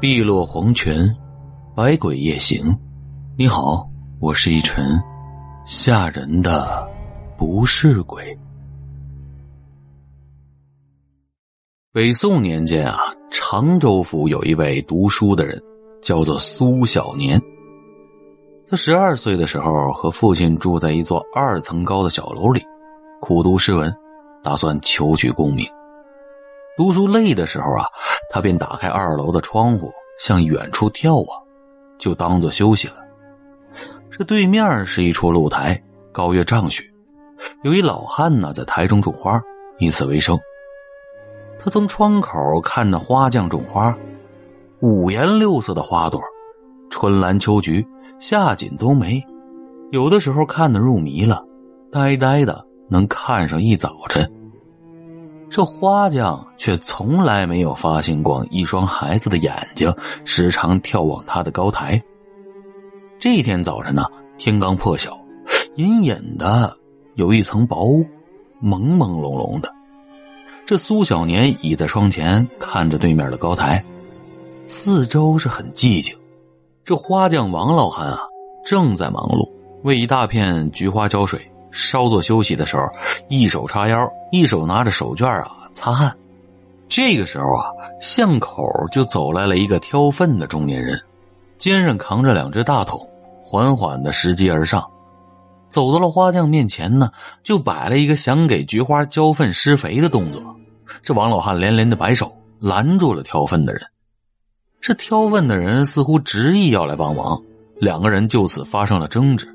碧落黄泉，百鬼夜行。你好，我是一晨，吓人的不是鬼。北宋年间啊，常州府有一位读书的人，叫做苏小年。他十二岁的时候，和父亲住在一座二层高的小楼里，苦读诗文，打算求取功名。读书累的时候啊，他便打开二楼的窗户，向远处眺望，就当做休息了。这对面是一处露台，高约丈许，有一老汉呢在台中种花，以此为生。他从窗口看着花匠种花，五颜六色的花朵，春兰秋菊，夏锦冬梅，有的时候看得入迷了，呆呆的能看上一早晨。这花匠却从来没有发现过一双孩子的眼睛时常眺望他的高台。这天早晨呢，天刚破晓，隐隐的有一层薄雾，朦朦胧胧的。这苏小年倚在窗前，看着对面的高台，四周是很寂静。这花匠王老汉啊，正在忙碌，为一大片菊花浇水。稍作休息的时候，一手叉腰，一手拿着手绢啊擦汗。这个时候啊，巷口就走来了一个挑粪的中年人，肩上扛着两只大桶，缓缓的拾级而上，走到了花匠面前呢，就摆了一个想给菊花浇粪施肥的动作。这王老汉连连的摆手，拦住了挑粪的人。这挑粪的人似乎执意要来帮忙，两个人就此发生了争执。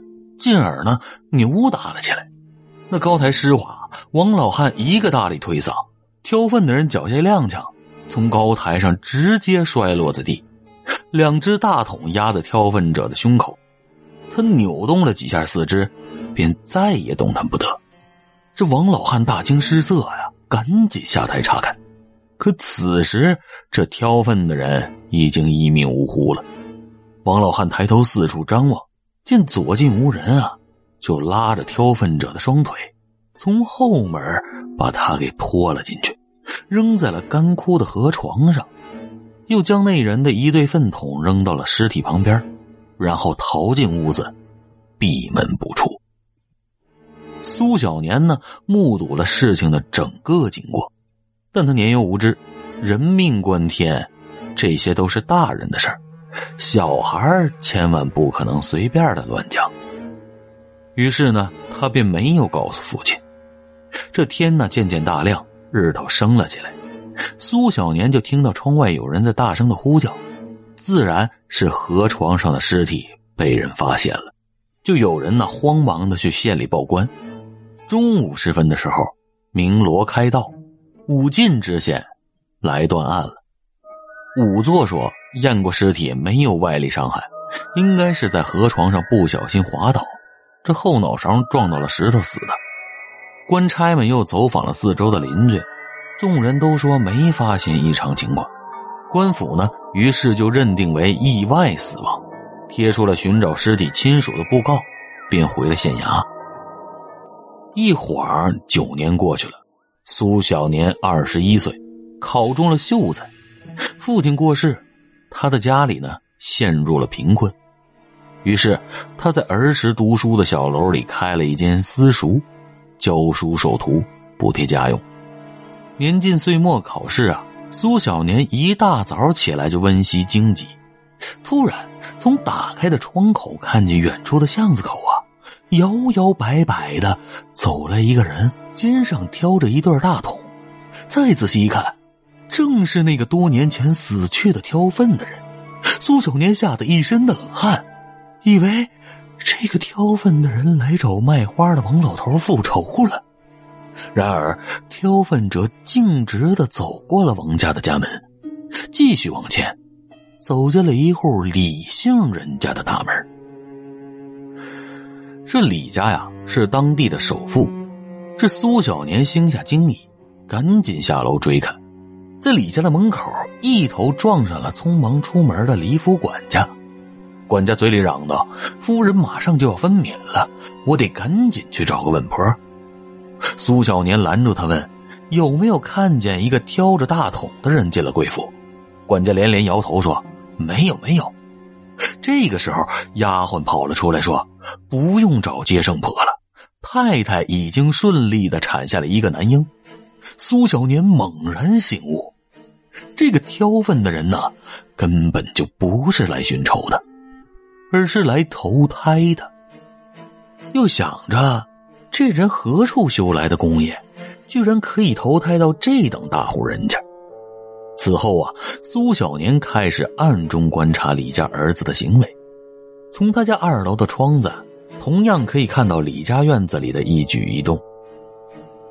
进而呢，扭打了起来。那高台湿滑，王老汉一个大力推搡，挑粪的人脚下踉跄，从高台上直接摔落在地。两只大桶压在挑粪者的胸口，他扭动了几下四肢，便再也动弹不得。这王老汉大惊失色呀，赶紧下台查看。可此时，这挑粪的人已经一命呜呼了。王老汉抬头四处张望。见左近无人啊，就拉着挑粪者的双腿，从后门把他给拖了进去，扔在了干枯的河床上，又将那人的一对粪桶扔到了尸体旁边，然后逃进屋子，闭门不出。苏小年呢，目睹了事情的整个经过，但他年幼无知，人命关天，这些都是大人的事儿。小孩千万不可能随便的乱讲。于是呢，他便没有告诉父亲。这天呢，渐渐大亮，日头升了起来。苏小年就听到窗外有人在大声的呼叫，自然是河床上的尸体被人发现了。就有人呢，慌忙的去县里报官。中午时分的时候，鸣锣开道，武进知县来断案了。仵作说。验过尸体，没有外力伤害，应该是在河床上不小心滑倒，这后脑勺撞到了石头死的。官差们又走访了四周的邻居，众人都说没发现异常情况。官府呢，于是就认定为意外死亡，贴出了寻找尸体亲属的布告，便回了县衙。一晃九年过去了，苏小年二十一岁，考中了秀才，父亲过世。他的家里呢陷入了贫困，于是他在儿时读书的小楼里开了一间私塾，教书授徒，补贴家用。年近岁末考试啊，苏小年一大早起来就温习经籍，突然从打开的窗口看见远处的巷子口啊，摇摇摆摆的走来一个人，肩上挑着一对大桶，再仔细一看。正是那个多年前死去的挑粪的人，苏小年吓得一身的冷汗，以为这个挑粪的人来找卖花的王老头复仇了。然而，挑粪者径直的走过了王家的家门，继续往前，走进了一户李姓人家的大门。这李家呀，是当地的首富。这苏小年心下惊疑，赶紧下楼追看。在李家的门口，一头撞上了匆忙出门的李府管家。管家嘴里嚷道：“夫人马上就要分娩了，我得赶紧去找个稳婆。”苏小年拦住他问：“有没有看见一个挑着大桶的人进了贵府？”管家连连摇头说：“没有，没有。”这个时候，丫鬟跑了出来，说：“不用找接生婆了，太太已经顺利的产下了一个男婴。”苏小年猛然醒悟，这个挑粪的人呢，根本就不是来寻仇的，而是来投胎的。又想着，这人何处修来的功业，居然可以投胎到这等大户人家？此后啊，苏小年开始暗中观察李家儿子的行为，从他家二楼的窗子，同样可以看到李家院子里的一举一动。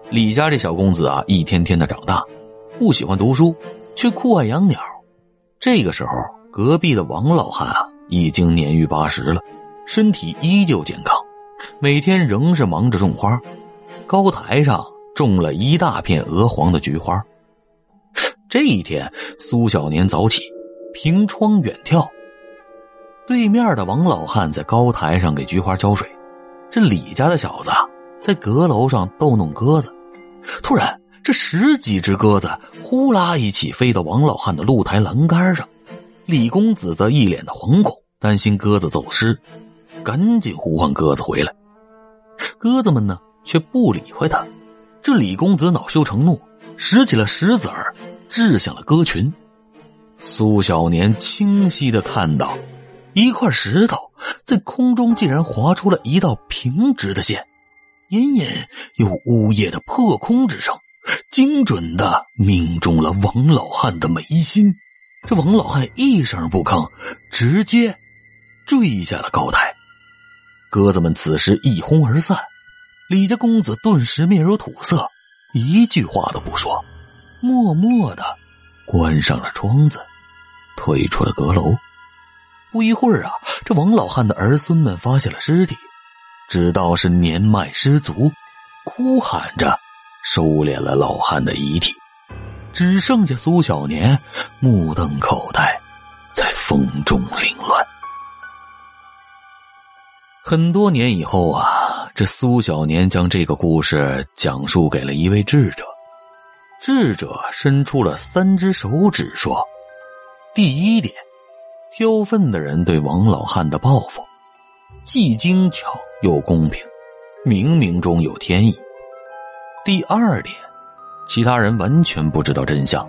李家这小公子啊，一天天的长大，不喜欢读书，却酷爱养鸟。这个时候，隔壁的王老汉啊，已经年逾八十了，身体依旧健康，每天仍是忙着种花。高台上种了一大片鹅黄的菊花。这一天，苏小年早起，凭窗远眺。对面的王老汉在高台上给菊花浇水，这李家的小子在阁楼上逗弄鸽子。突然，这十几只鸽子呼啦一起飞到王老汉的露台栏杆上，李公子则一脸的惶恐，担心鸽子走失，赶紧呼唤鸽子回来。鸽子们呢，却不理会他。这李公子恼羞成怒，拾起了石子儿。掷向了鸽群，苏小年清晰的看到，一块石头在空中竟然划出了一道平直的线，隐隐有呜咽的破空之声，精准的命中了王老汉的眉心。这王老汉一声不吭，直接坠下了高台。鸽子们此时一哄而散，李家公子顿时面如土色，一句话都不说。默默的关上了窗子，退出了阁楼。不一会儿啊，这王老汉的儿孙们发现了尸体，知道是年迈失足，哭喊着收敛了老汉的遗体，只剩下苏小年目瞪口呆，在风中凌乱。很多年以后啊，这苏小年将这个故事讲述给了一位智者。智者伸出了三只手指说：“第一点，挑粪的人对王老汉的报复，既精巧又公平，冥冥中有天意。第二点，其他人完全不知道真相，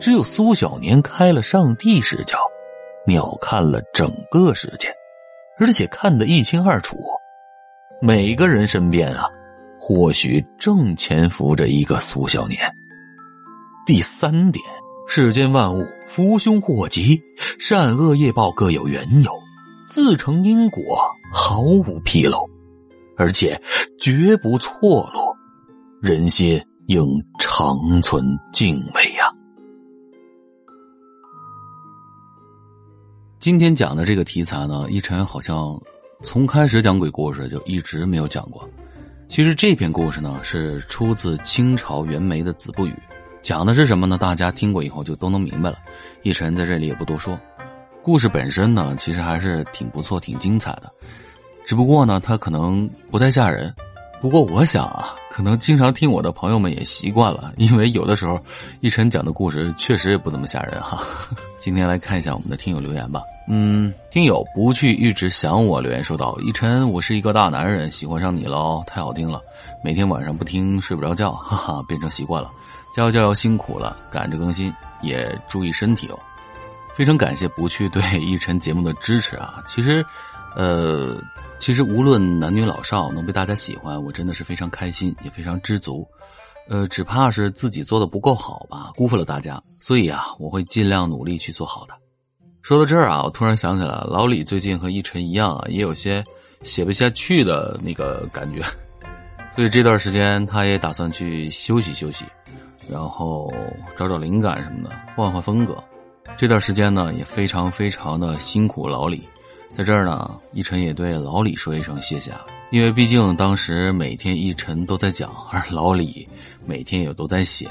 只有苏小年开了上帝视角，鸟瞰了整个事件，而且看得一清二楚。每个人身边啊，或许正潜伏着一个苏小年。”第三点，世间万物福凶祸吉，善恶业报各有缘由，自成因果，毫无纰漏，而且绝不错落，人心应长存敬畏呀。今天讲的这个题材呢，一晨好像从开始讲鬼故事就一直没有讲过。其实这篇故事呢，是出自清朝袁枚的《子不语》。讲的是什么呢？大家听过以后就都能明白了。一晨在这里也不多说。故事本身呢，其实还是挺不错、挺精彩的。只不过呢，它可能不太吓人。不过我想啊，可能经常听我的朋友们也习惯了，因为有的时候一晨讲的故事确实也不怎么吓人哈。今天来看一下我们的听友留言吧。嗯，听友不去一直想我留言说道：一晨，我是一个大男人，喜欢上你了，太好听了，每天晚上不听睡不着觉，哈哈，变成习惯了。加油加油，辛苦了，赶着更新，也注意身体哦。非常感谢不去对一晨节目的支持啊！其实，呃，其实无论男女老少能被大家喜欢，我真的是非常开心，也非常知足。呃，只怕是自己做的不够好吧，辜负了大家。所以啊，我会尽量努力去做好的。说到这儿啊，我突然想起来，老李最近和一晨一样啊，也有些写不下去的那个感觉，所以这段时间他也打算去休息休息。然后找找灵感什么的，换换风格。这段时间呢，也非常非常的辛苦老李，在这儿呢，一晨也对老李说一声谢谢啊，因为毕竟当时每天一晨都在讲，而老李每天也都在写，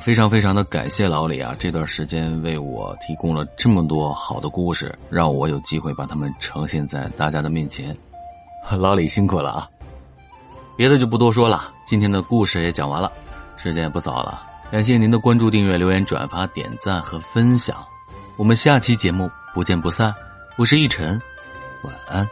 非常非常的感谢老李啊，这段时间为我提供了这么多好的故事，让我有机会把他们呈现在大家的面前。老李辛苦了啊，别的就不多说了，今天的故事也讲完了。时间也不早了，感谢您的关注、订阅、留言、转发、点赞和分享，我们下期节目不见不散。我是逸晨，晚安。